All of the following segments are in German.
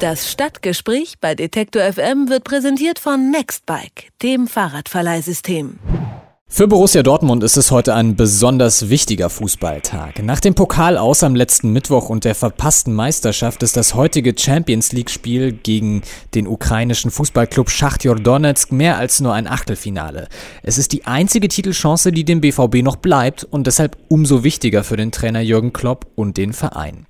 Das Stadtgespräch bei Detektor FM wird präsentiert von Nextbike, dem Fahrradverleihsystem. Für Borussia Dortmund ist es heute ein besonders wichtiger Fußballtag. Nach dem Pokal aus am letzten Mittwoch und der verpassten Meisterschaft ist das heutige Champions League Spiel gegen den ukrainischen Fußballclub Schachtjor Donetsk mehr als nur ein Achtelfinale. Es ist die einzige Titelchance, die dem BVB noch bleibt und deshalb umso wichtiger für den Trainer Jürgen Klopp und den Verein.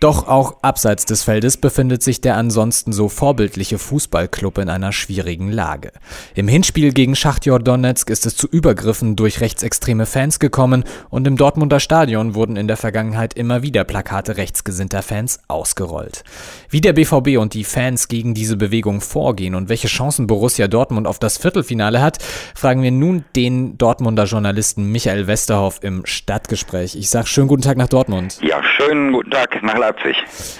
Doch auch abseits des Feldes befindet sich der ansonsten so vorbildliche Fußballclub in einer schwierigen Lage. Im Hinspiel gegen Schachtjor Donetsk ist es zu über Übergriffen durch rechtsextreme Fans gekommen und im Dortmunder Stadion wurden in der Vergangenheit immer wieder Plakate rechtsgesinnter Fans ausgerollt. Wie der BVB und die Fans gegen diese Bewegung vorgehen und welche Chancen Borussia Dortmund auf das Viertelfinale hat, fragen wir nun den Dortmunder Journalisten Michael Westerhoff im Stadtgespräch. Ich sage schönen guten Tag nach Dortmund. Ja, schönen guten Tag nach Leipzig.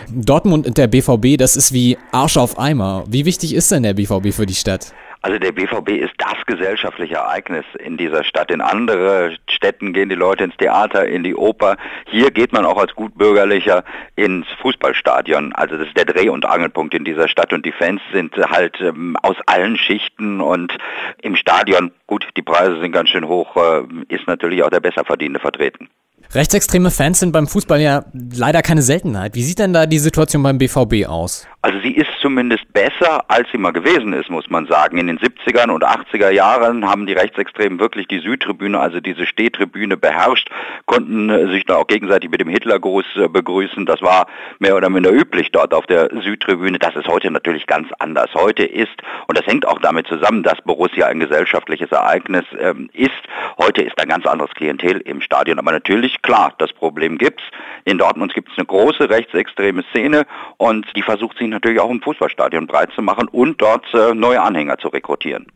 Dortmund und der BVB, das ist wie Arsch auf Eimer. Wie wichtig ist denn der BVB für die Stadt? Also der BVB ist das gesellschaftliche Ereignis in dieser Stadt. In andere Städten gehen die Leute ins Theater, in die Oper. Hier geht man auch als Gutbürgerlicher ins Fußballstadion. Also das ist der Dreh- und Angelpunkt in dieser Stadt und die Fans sind halt ähm, aus allen Schichten und im Stadion, gut, die Preise sind ganz schön hoch, äh, ist natürlich auch der Besserverdienende vertreten. Rechtsextreme Fans sind beim Fußball ja leider keine Seltenheit. Wie sieht denn da die Situation beim BVB aus? Also sie ist zumindest besser, als sie mal gewesen ist, muss man sagen. In den 70er und 80er Jahren haben die Rechtsextremen wirklich die Südtribüne, also diese Stehtribüne beherrscht, konnten sich da auch gegenseitig mit dem Hitlergruß äh, begrüßen. Das war mehr oder minder üblich dort auf der Südtribüne. Das ist heute natürlich ganz anders. Heute ist, und das hängt auch damit zusammen, dass Borussia ein gesellschaftliches Ereignis ähm, ist, heute ist ein ganz anderes Klientel im Stadion. Aber natürlich, klar, das Problem gibt's. In Dortmund gibt es eine große rechtsextreme Szene und die versucht sich natürlich auch im Fußballstadion breit zu machen und dort äh, neue Anhänger zu rekrutieren.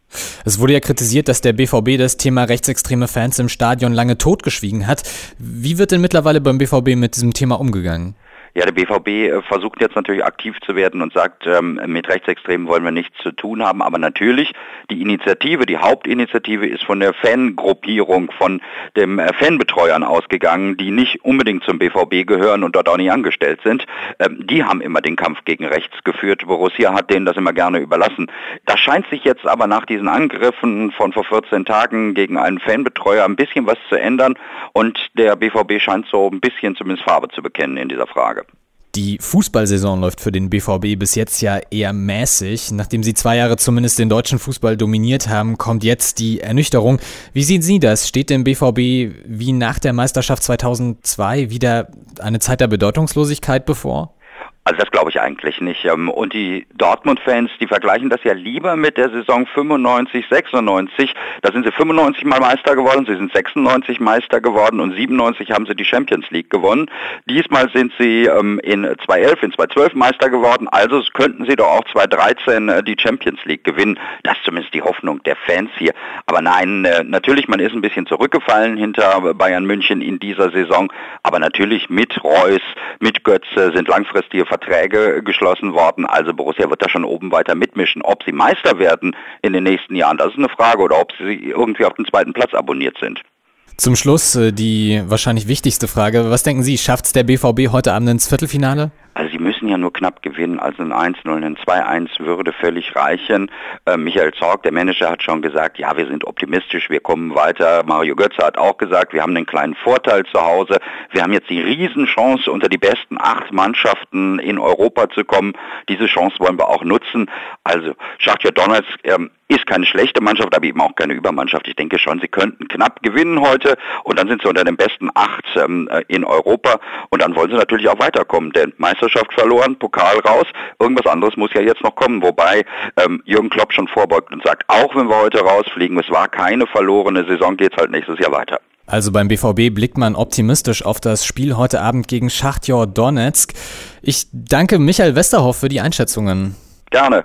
Es wurde ja kritisiert, dass der BVB das Thema rechtsextreme Fans im Stadion lange totgeschwiegen hat. Wie wird denn mittlerweile beim BVB mit diesem Thema umgegangen? Ja, der BVB äh, versucht jetzt natürlich aktiv zu werden und sagt, ähm, mit Rechtsextremen wollen wir nichts zu tun haben. Aber natürlich, die Initiative, die Hauptinitiative ist von der Fangruppierung, von den äh, Fanbetreuern ausgegangen, die nicht unbedingt zum BVB gehören und dort auch nicht angestellt sind. Ähm, die haben immer den Kampf gegen rechts geführt. Borussia hat denen das immer gerne überlassen. Das scheint sich jetzt aber nach diesen Angriffen von vor 14 Tagen gegen einen Fanbetreuer ein bisschen was zu ändern und der BVB scheint so ein bisschen zumindest Farbe zu bekennen in dieser Frage. Die Fußballsaison läuft für den BVB bis jetzt ja eher mäßig. Nachdem sie zwei Jahre zumindest den deutschen Fußball dominiert haben, kommt jetzt die Ernüchterung. Wie sehen Sie das? Steht dem BVB wie nach der Meisterschaft 2002 wieder eine Zeit der Bedeutungslosigkeit bevor? Also das glaube ich eigentlich nicht. Ähm, und die Dortmund-Fans, die vergleichen das ja lieber mit der Saison 95, 96. Da sind sie 95 mal Meister geworden, sie sind 96 Meister geworden und 97 haben sie die Champions League gewonnen. Diesmal sind sie ähm, in 2011, in 2012 Meister geworden, also könnten sie doch auch 2013 äh, die Champions League gewinnen. Das ist zumindest die Hoffnung der Fans hier. Aber nein, äh, natürlich, man ist ein bisschen zurückgefallen hinter Bayern München in dieser Saison, aber natürlich mit Reus, mit Götze sind langfristige Verträge geschlossen worden. Also Borussia wird da schon oben weiter mitmischen. Ob sie Meister werden in den nächsten Jahren, das ist eine Frage. Oder ob sie irgendwie auf den zweiten Platz abonniert sind. Zum Schluss äh, die wahrscheinlich wichtigste Frage. Was denken Sie, schafft es der BVB heute Abend ins Viertelfinale? Müssen ja nur knapp gewinnen, also ein 1-0, ein 2-1 würde völlig reichen. Äh, Michael Zorg, der Manager, hat schon gesagt, ja, wir sind optimistisch, wir kommen weiter. Mario Götze hat auch gesagt, wir haben einen kleinen Vorteil zu Hause. Wir haben jetzt die Riesenchance, unter die besten acht Mannschaften in Europa zu kommen. Diese Chance wollen wir auch nutzen. Also Schachtja Donetsk ähm, ist keine schlechte Mannschaft, aber eben auch keine Übermannschaft. Ich denke schon, sie könnten knapp gewinnen heute und dann sind sie unter den besten acht ähm, äh, in Europa und dann wollen sie natürlich auch weiterkommen, denn Meisterschaft verloren, Pokal raus, irgendwas anderes muss ja jetzt noch kommen, wobei ähm, Jürgen Klopp schon vorbeugt und sagt, auch wenn wir heute rausfliegen, es war keine verlorene Saison, geht's halt nächstes Jahr weiter. Also beim BVB blickt man optimistisch auf das Spiel heute Abend gegen Schachtjor Donetsk. Ich danke Michael Westerhoff für die Einschätzungen. Gerne.